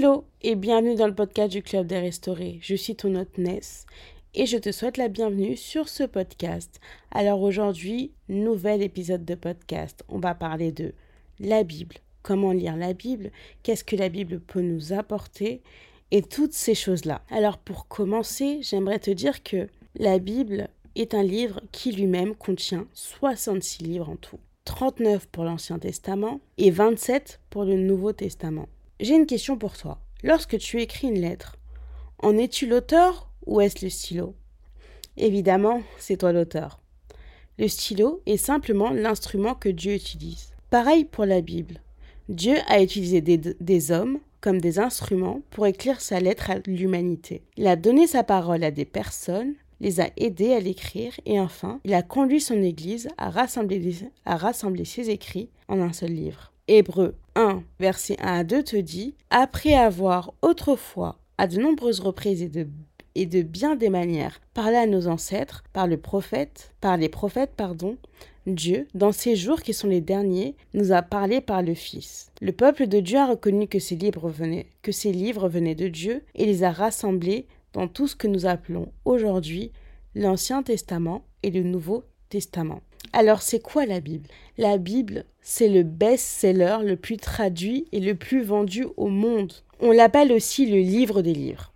Hello et bienvenue dans le podcast du Club des Restaurés. Je suis ton hôte Ness et je te souhaite la bienvenue sur ce podcast. Alors aujourd'hui, nouvel épisode de podcast. On va parler de la Bible, comment lire la Bible, qu'est-ce que la Bible peut nous apporter? Et toutes ces choses-là. Alors pour commencer, j'aimerais te dire que la Bible est un livre qui lui-même contient 66 livres en tout. 39 pour l'Ancien Testament et 27 pour le Nouveau Testament. J'ai une question pour toi. Lorsque tu écris une lettre, en es-tu l'auteur ou est-ce le stylo? Évidemment, c'est toi l'auteur. Le stylo est simplement l'instrument que Dieu utilise. Pareil pour la Bible. Dieu a utilisé des, hommes comme des instruments pour écrire sa lettre à l'humanité. Il a donné sa parole à des personnes les a aidés à l'écrire et enfin, il a conduit son Église à rassembler, à rassembler ses écrits en un seul livre. Hébreu 1, verset 1 à 2 te dit Après avoir autrefois, à de nombreuses reprises et de, et de bien des manières, parlé à nos ancêtres, par le prophète, par les prophètes, pardon, Dieu, dans ces jours qui sont les derniers, nous a parlé par le Fils. Le peuple de Dieu a reconnu que ces livres venaient, que ces livres venaient de Dieu et les a rassemblés dans tout ce que nous appelons aujourd'hui l'Ancien Testament et le Nouveau Testament. Alors c'est quoi la Bible? La Bible, c'est le best-seller le plus traduit et le plus vendu au monde. On l'appelle aussi le livre des livres.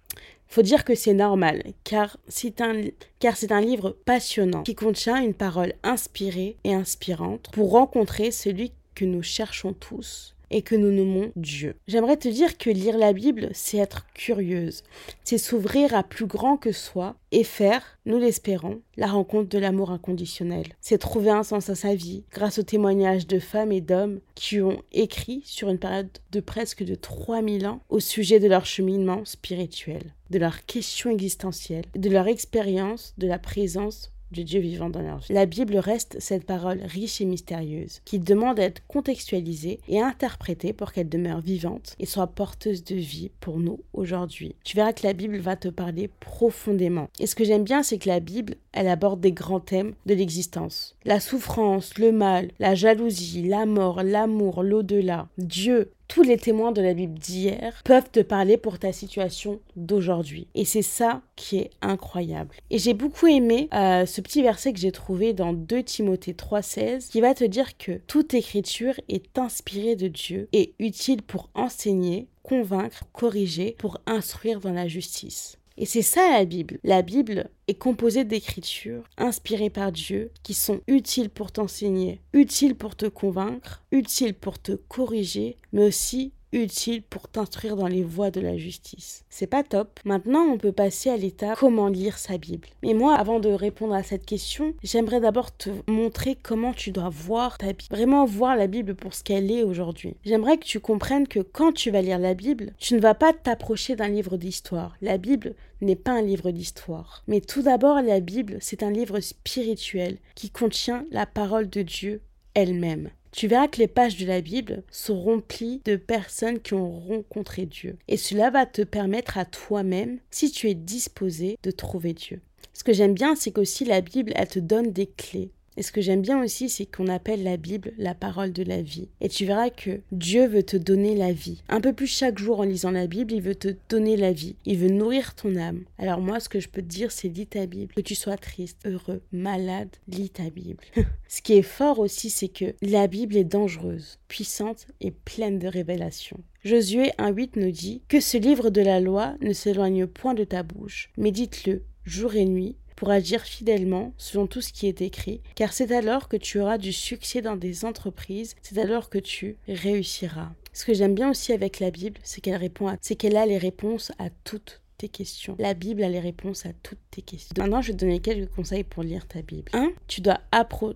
Faut dire que c'est normal, car c'est un, car c'est un livre passionnant qui contient une parole inspirée et inspirante pour rencontrer celui que nous cherchons tous, et que nous nommons Dieu. J'aimerais te dire que lire la Bible, c'est être curieuse, c'est s'ouvrir à plus grand que soi et faire, nous l'espérons, la rencontre de l'amour inconditionnel. C'est trouver un sens à sa vie grâce aux témoignages de femmes et d'hommes qui ont écrit sur une période de presque de 3000 ans au sujet de leur cheminement spirituel, de leurs questions existentielles, de leur expérience de la présence du Dieu vivant dans leur vie. La Bible reste cette parole riche et mystérieuse, qui demande à être contextualisée et interprétée pour qu'elle demeure vivante et soit porteuse de vie pour nous aujourd'hui. Tu verras que la Bible va te parler profondément. Et ce que j'aime bien, c'est que la Bible, elle aborde des grands thèmes de l'existence. La souffrance, le mal, la jalousie, la mort, l'amour, l'au-delà, Dieu, tous les témoins de la Bible d'hier peuvent te parler pour ta situation d'aujourd'hui. Et c'est ça qui est incroyable. Et j'ai beaucoup aimé euh, ce petit verset que j'ai trouvé dans 2 Timothée 3,16 qui va te dire que toute écriture est inspirée de Dieu et utile pour enseigner, convaincre, corriger, pour instruire dans la justice. Et c'est ça la Bible. La Bible est composée d'écritures inspirées par Dieu qui sont utiles pour t'enseigner, utiles pour te convaincre, utiles pour te corriger, mais aussi utile pour t'instruire dans les voies de la justice. C'est pas top. Maintenant, on peut passer à l'étape comment lire sa Bible. Mais moi, avant de répondre à cette question, j'aimerais d'abord te montrer comment tu dois voir ta Bible. Vraiment voir la Bible pour ce qu'elle est aujourd'hui. J'aimerais que tu comprennes que quand tu vas lire la Bible, tu ne vas pas t'approcher d'un livre d'histoire. La Bible n'est pas un livre d'histoire. Mais tout d'abord, la Bible, c'est un livre spirituel qui contient la parole de Dieu elle-même tu verras que les pages de la Bible sont remplies de personnes qui ont rencontré Dieu. Et cela va te permettre à toi-même, si tu es disposé, de trouver Dieu. Ce que j'aime bien, c'est qu'aussi la Bible, elle te donne des clés. Et ce que j'aime bien aussi, c'est qu'on appelle la Bible la parole de la vie. Et tu verras que Dieu veut te donner la vie. Un peu plus chaque jour en lisant la Bible, il veut te donner la vie. Il veut nourrir ton âme. Alors moi, ce que je peux te dire, c'est lis ta Bible. Que tu sois triste, heureux, malade, lis ta Bible. ce qui est fort aussi, c'est que la Bible est dangereuse, puissante et pleine de révélations. Josué 1.8 nous dit que ce livre de la loi ne s'éloigne point de ta bouche. Médite-le jour et nuit pour agir fidèlement selon tout ce qui est écrit, car c'est alors que tu auras du succès dans des entreprises, c'est alors que tu réussiras. Ce que j'aime bien aussi avec la Bible, c'est qu'elle répond c'est qu'elle a les réponses à toutes questions. La Bible a les réponses à toutes tes questions. Maintenant, je vais te donner quelques conseils pour lire ta Bible. 1. Tu dois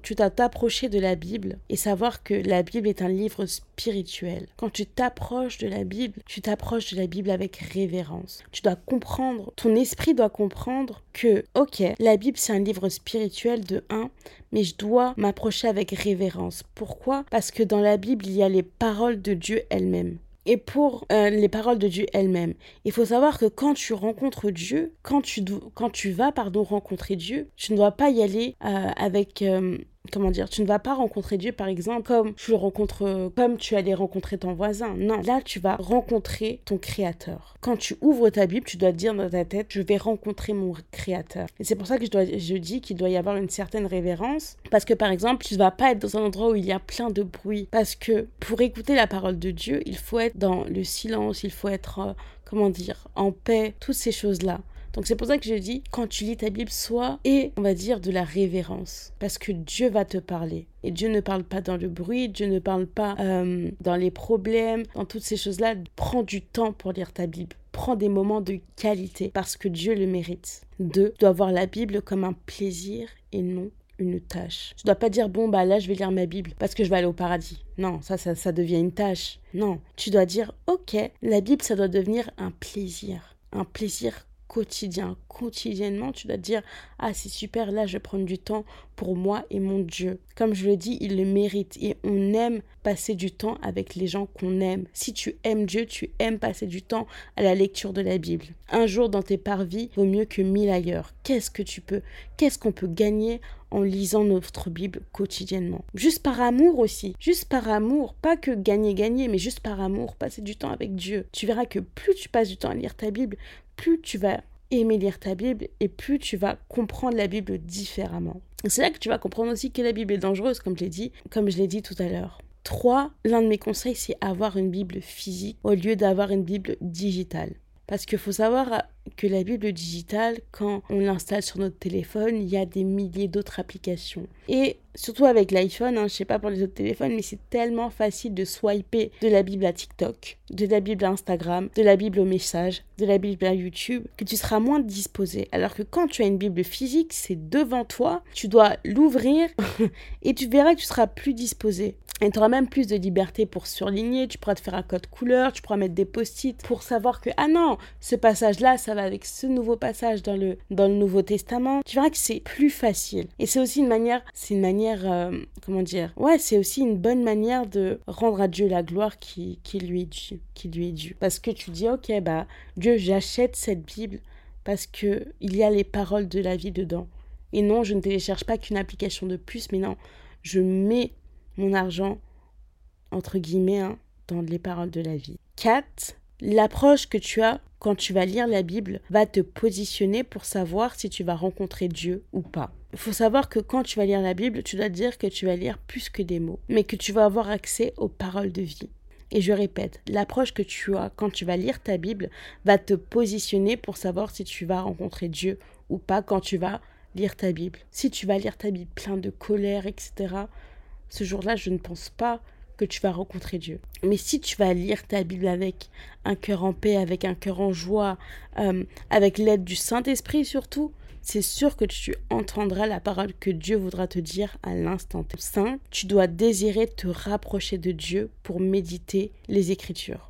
tu dois t'approcher de la Bible et savoir que la Bible est un livre spirituel. Quand tu t'approches de la Bible, tu t'approches de la Bible avec révérence. Tu dois comprendre, ton esprit doit comprendre que, ok, la Bible c'est un livre spirituel de 1, mais je dois m'approcher avec révérence. Pourquoi? Parce que dans la Bible, il y a les paroles de Dieu elles-mêmes et pour euh, les paroles de Dieu elles-mêmes. Il faut savoir que quand tu rencontres Dieu, quand tu, quand tu vas pardon rencontrer Dieu, tu ne dois pas y aller euh, avec euh, comment dire, tu ne vas pas rencontrer Dieu par exemple comme tu le rencontres, comme tu allais rencontrer ton voisin. Non, là tu vas rencontrer ton créateur. Quand tu ouvres ta Bible, tu dois dire dans ta tête, je vais rencontrer mon créateur. Et c'est pour ça que je, dois, je dis qu'il doit y avoir une certaine révérence. Parce que par exemple, tu ne vas pas être dans un endroit où il y a plein de bruit. Parce que pour écouter la parole de Dieu, il faut être dans le silence, il faut être, euh, comment dire, en paix, toutes ces choses-là. Donc c'est pour ça que je dis, quand tu lis ta Bible, sois et on va dire de la révérence. Parce que Dieu va te parler. Et Dieu ne parle pas dans le bruit, Dieu ne parle pas euh, dans les problèmes, dans toutes ces choses-là. Prends du temps pour lire ta Bible. Prends des moments de qualité parce que Dieu le mérite. Deux, tu dois voir la Bible comme un plaisir et non une tâche. Tu dois pas dire bon bah là je vais lire ma Bible parce que je vais aller au paradis. Non, ça ça, ça devient une tâche. Non, tu dois dire OK, la Bible ça doit devenir un plaisir, un plaisir quotidien, quotidiennement, tu dois te dire ah c'est super là je vais prendre du temps pour moi et mon Dieu. Comme je le dis, il le mérite et on aime passer du temps avec les gens qu'on aime. Si tu aimes Dieu, tu aimes passer du temps à la lecture de la Bible. Un jour dans tes parvis vaut mieux que mille ailleurs. Qu'est-ce que tu peux Qu'est-ce qu'on peut gagner en lisant notre Bible quotidiennement? Juste par amour aussi, juste par amour, pas que gagner, gagner, mais juste par amour, passer du temps avec Dieu. Tu verras que plus tu passes du temps à lire ta Bible, plus tu vas aimer lire ta Bible et plus tu vas comprendre la Bible différemment. C'est là que tu vas comprendre aussi que la Bible est dangereuse, comme je l'ai dit, comme je l'ai dit tout à l'heure. Trois, l'un de mes conseils, c'est avoir une Bible physique au lieu d'avoir une Bible digitale. Parce qu'il faut savoir que la Bible digitale, quand on l'installe sur notre téléphone, il y a des milliers d'autres applications. Et surtout avec l'iPhone, hein, je sais pas pour les autres téléphones, mais c'est tellement facile de swiper de la Bible à TikTok, de la Bible à Instagram, de la Bible au message, de la Bible à YouTube, que tu seras moins disposé. Alors que quand tu as une Bible physique, c'est devant toi, tu dois l'ouvrir et tu verras que tu seras plus disposé. Et tu auras même plus de liberté pour surligner, tu pourras te faire un code couleur, tu pourras mettre des post-it pour savoir que, ah non, ce passage-là, ça avec ce nouveau passage dans le, dans le Nouveau Testament. Tu verras que c'est plus facile. Et c'est aussi une manière, c'est une manière, euh, comment dire, ouais, c'est aussi une bonne manière de rendre à Dieu la gloire qui, qui, lui, est due, qui lui est due. Parce que tu dis, ok, bah, Dieu, j'achète cette Bible parce que il y a les paroles de la vie dedans. Et non, je ne télécharge pas qu'une application de plus, mais non, je mets mon argent, entre guillemets, hein, dans les paroles de la vie. 4. L'approche que tu as quand tu vas lire la Bible va te positionner pour savoir si tu vas rencontrer Dieu ou pas. Il faut savoir que quand tu vas lire la Bible, tu dois dire que tu vas lire plus que des mots, mais que tu vas avoir accès aux paroles de vie. Et je répète, l'approche que tu as quand tu vas lire ta Bible va te positionner pour savoir si tu vas rencontrer Dieu ou pas quand tu vas lire ta Bible. Si tu vas lire ta Bible plein de colère, etc., ce jour-là, je ne pense pas que tu vas rencontrer Dieu. Mais si tu vas lire ta Bible avec un cœur en paix, avec un cœur en joie, euh, avec l'aide du Saint-Esprit surtout, c'est sûr que tu entendras la parole que Dieu voudra te dire à l'instant. 5. Tu dois désirer te rapprocher de Dieu pour méditer les Écritures.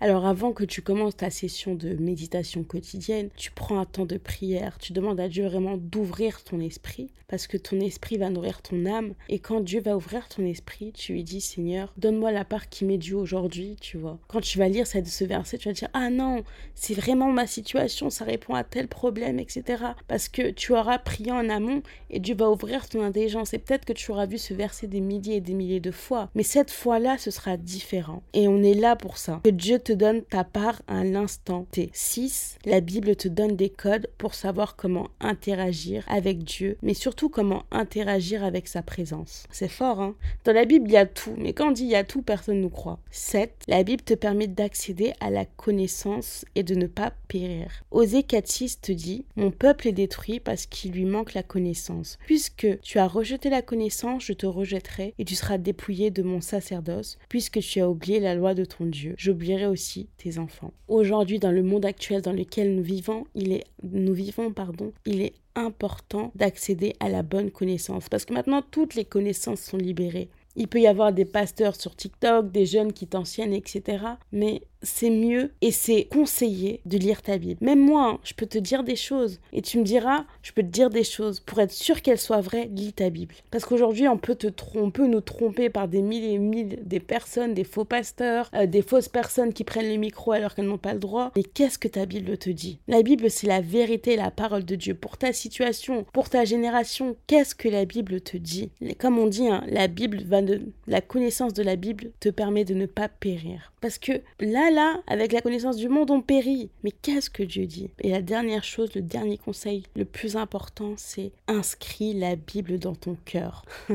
Alors avant que tu commences ta session de méditation quotidienne, tu prends un temps de prière, tu demandes à Dieu vraiment d'ouvrir ton esprit, parce que ton esprit va nourrir ton âme, et quand Dieu va ouvrir ton esprit, tu lui dis Seigneur, donne-moi la part qui m'est due aujourd'hui, tu vois. Quand tu vas lire ce verset, tu vas dire Ah non, c'est vraiment ma situation, ça répond à tel problème, etc. Parce que tu auras prié en amont, et Dieu va ouvrir ton intelligence, et peut-être que tu auras vu ce verset des milliers et des milliers de fois, mais cette fois-là, ce sera différent. Et on est là pour ça. Que Dieu te donne ta part à l'instant T. 6. La Bible te donne des codes pour savoir comment interagir avec Dieu, mais surtout comment interagir avec sa présence. C'est fort, hein? Dans la Bible, il y a tout, mais quand on dit il y a tout, personne ne nous croit. 7. La Bible te permet d'accéder à la connaissance et de ne pas périr. Osée 4.6 te dit Mon peuple est détruit parce qu'il lui manque la connaissance. Puisque tu as rejeté la connaissance, je te rejetterai et tu seras dépouillé de mon sacerdoce. Puisque tu as oublié la loi de ton Dieu, j'oublierai aussi tes enfants. Aujourd'hui, dans le monde actuel dans lequel nous vivons, il est, nous vivons, pardon, il est important d'accéder à la bonne connaissance parce que maintenant toutes les connaissances sont libérées. Il peut y avoir des pasteurs sur TikTok, des jeunes qui t'anciennent, etc. Mais c'est mieux et c'est conseillé de lire ta Bible. Même moi, hein, je peux te dire des choses et tu me diras, je peux te dire des choses pour être sûr qu'elles soient vraies, lis ta Bible. Parce qu'aujourd'hui, on peut te on peut nous tromper par des milliers et mille des personnes, des faux pasteurs, euh, des fausses personnes qui prennent les micros alors qu'elles n'ont pas le droit. Mais qu'est-ce que ta Bible te dit? La Bible, c'est la vérité, la parole de Dieu pour ta situation, pour ta génération. Qu'est-ce que la Bible te dit? Comme on dit, hein, la Bible va la connaissance de la Bible te permet de ne pas périr. Parce que là, là, avec la connaissance du monde, on périt. Mais qu'est-ce que Dieu dit? Et la dernière chose, le dernier conseil, le plus important, c'est inscris la Bible dans ton cœur.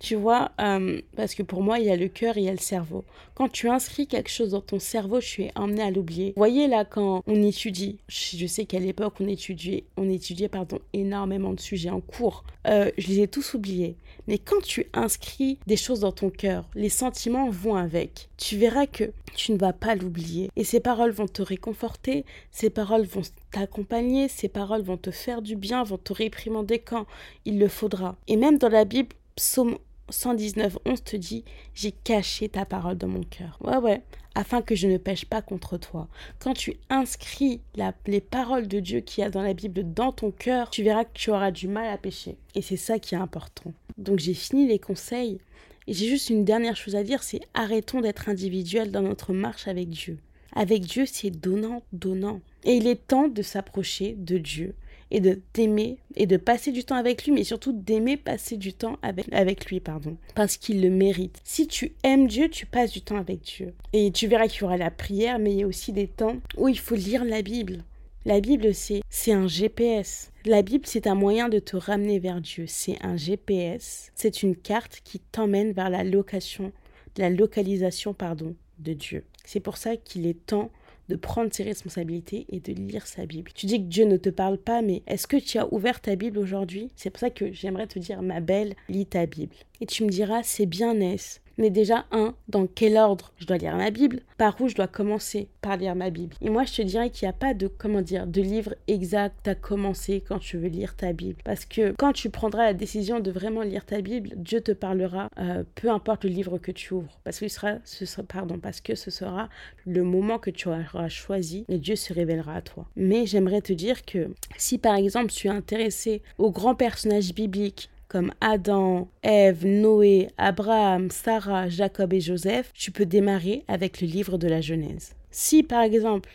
Tu vois, euh, parce que pour moi, il y a le cœur et il y a le cerveau. Quand tu inscris quelque chose dans ton cerveau, tu es emmené à l'oublier. Voyez là, quand on étudie, je sais qu'à l'époque, on étudiait, on étudiait pardon, énormément de sujets en cours. Euh, je les ai tous oubliés. Mais quand tu inscris des choses dans ton cœur, les sentiments vont avec. Tu verras que tu ne vas pas l'oublier. Et ces paroles vont te réconforter, ces paroles vont t'accompagner, ces paroles vont te faire du bien, vont te réprimander quand il le faudra. Et même dans la Bible, psaume 119, 11 te dit J'ai caché ta parole dans mon cœur. Ouais, ouais, afin que je ne pêche pas contre toi. Quand tu inscris les paroles de Dieu qu'il y a dans la Bible dans ton cœur, tu verras que tu auras du mal à pécher. Et c'est ça qui est important. Donc j'ai fini les conseils. Et j'ai juste une dernière chose à dire c'est arrêtons d'être individuels dans notre marche avec Dieu. Avec Dieu, c'est donnant, donnant. Et il est temps de s'approcher de Dieu et de t'aimer et de passer du temps avec lui, mais surtout d'aimer passer du temps avec, avec lui, pardon, parce qu'il le mérite. Si tu aimes Dieu, tu passes du temps avec Dieu. Et tu verras qu'il y aura la prière, mais il y a aussi des temps où il faut lire la Bible. La Bible, c'est, un GPS. La Bible, c'est un moyen de te ramener vers Dieu. C'est un GPS. C'est une carte qui t'emmène vers la location, la localisation, pardon, de Dieu. C'est pour ça qu'il est temps de prendre ses responsabilités et de lire sa Bible. Tu dis que Dieu ne te parle pas, mais est-ce que tu as ouvert ta Bible aujourd'hui? C'est pour ça que j'aimerais te dire, ma belle, lis ta Bible. Et tu me diras, c'est bien, Ness. Mais déjà, un, dans quel ordre je dois lire ma Bible? Par où je dois commencer par lire ma Bible? Et moi, je te dirais qu'il n'y a pas de, comment dire, de livre exact à commencer quand tu veux lire ta Bible. Parce que quand tu prendras la décision de vraiment lire ta Bible, Dieu te parlera, euh, peu importe le livre que tu ouvres. Parce que ce sera, ce sera, pardon, parce que ce sera le moment que tu auras choisi et Dieu se révélera à toi. Mais j'aimerais te dire que si par exemple tu es intéressé aux grands personnages bibliques comme Adam, Ève, Noé, Abraham, Sarah, Jacob et Joseph, tu peux démarrer avec le livre de la Genèse. Si par exemple,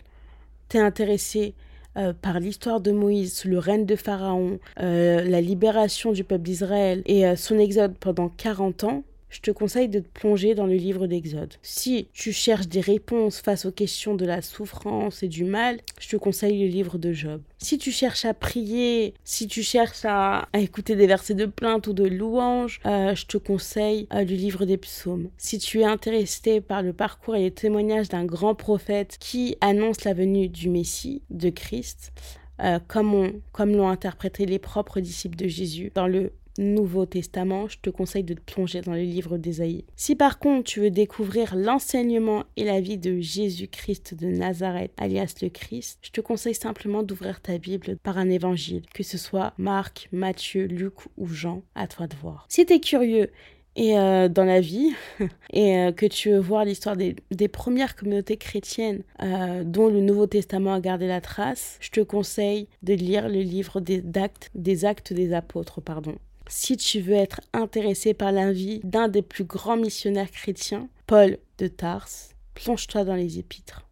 tu es intéressé euh, par l'histoire de Moïse le règne de Pharaon, euh, la libération du peuple d'Israël et euh, son exode pendant 40 ans, je te conseille de te plonger dans le livre d'Exode. Si tu cherches des réponses face aux questions de la souffrance et du mal, je te conseille le livre de Job. Si tu cherches à prier, si tu cherches à, écouter des versets de plainte ou de louange, euh, je te conseille euh, le livre des psaumes. Si tu es intéressé par le parcours et les témoignages d'un grand prophète qui annonce la venue du Messie, de Christ, euh, comme, comme l'ont interprété les propres disciples de Jésus dans le Nouveau Testament, je te conseille de te plonger dans le livre d'Ésaïe. Si par contre tu veux découvrir l'enseignement et la vie de Jésus-Christ de Nazareth, alias le Christ, je te conseille simplement d'ouvrir ta Bible par un évangile, que ce soit Marc, Matthieu, Luc ou Jean, à toi de voir. Si tu es curieux et euh, dans la vie et euh, que tu veux voir l'histoire des, premières communautés chrétiennes euh, dont le Nouveau Testament a gardé la trace, je te conseille de lire le livre des actes des, actes des apôtres. Pardon. Si tu veux être intéressé par la vie d'un des plus grands missionnaires chrétiens, Paul de Tars, plonge-toi dans les épîtres.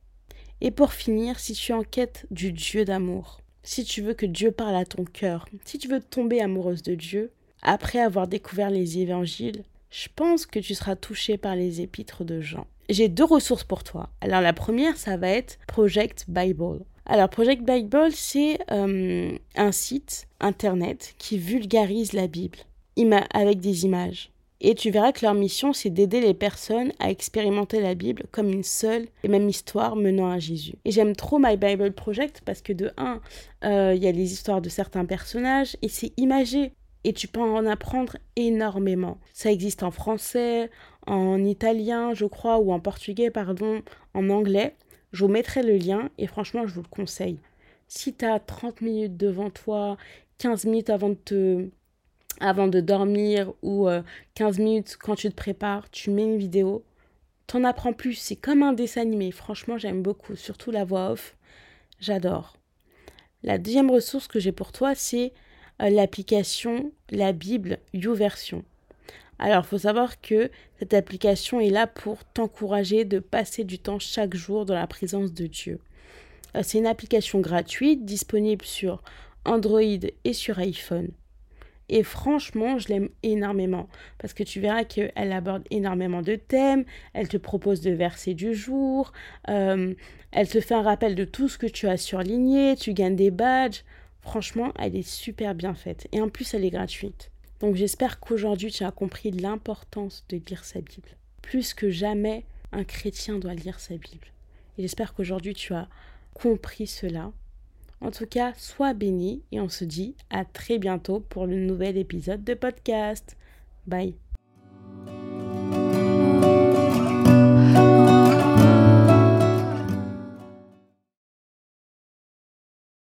Et pour finir, si tu es en quête du Dieu d'amour, si tu veux que Dieu parle à ton cœur, si tu veux tomber amoureuse de Dieu, après avoir découvert les évangiles, je pense que tu seras touché par les épîtres de Jean. J'ai deux ressources pour toi. Alors la première, ça va être Project Bible. Alors, Project Bible, c'est euh, un site internet qui vulgarise la Bible avec des images. Et tu verras que leur mission, c'est d'aider les personnes à expérimenter la Bible comme une seule et même histoire menant à Jésus. Et j'aime trop My Bible Project parce que de un, euh, il y a les histoires de certains personnages et c'est imagé. Et tu peux en apprendre énormément. Ça existe en français, en italien, je crois, ou en portugais, pardon, en anglais. Je vous mettrai le lien et franchement, je vous le conseille. Si tu as 30 minutes devant toi, 15 minutes avant de te avant de dormir ou 15 euh, minutes quand tu te prépares, tu mets une vidéo, t'en apprends plus. C'est comme un dessin animé. Franchement, j'aime beaucoup, surtout la voix off. J'adore. La deuxième ressource que j'ai pour toi, c'est euh, l'application La Bible YouVersion. Alors, il faut savoir que cette application est là pour t'encourager de passer du temps chaque jour dans la présence de Dieu. Euh, c'est une application gratuite disponible sur Android et sur iPhone. Et franchement, je l'aime énormément parce que tu verras qu'elle aborde énormément de thèmes, elle te propose de verser du jour, euh, elle te fait un rappel de tout ce que tu as surligné, tu gagnes des badges. Franchement, elle est super bien faite et en plus, elle est gratuite. Donc j'espère qu'aujourd'hui, tu as compris l'importance de lire sa Bible. Plus que jamais, un chrétien doit lire sa Bible. Et j'espère qu'aujourd'hui, tu as compris cela en tout cas, sois béni et on se dit à très bientôt pour le nouvel épisode de podcast. Bye.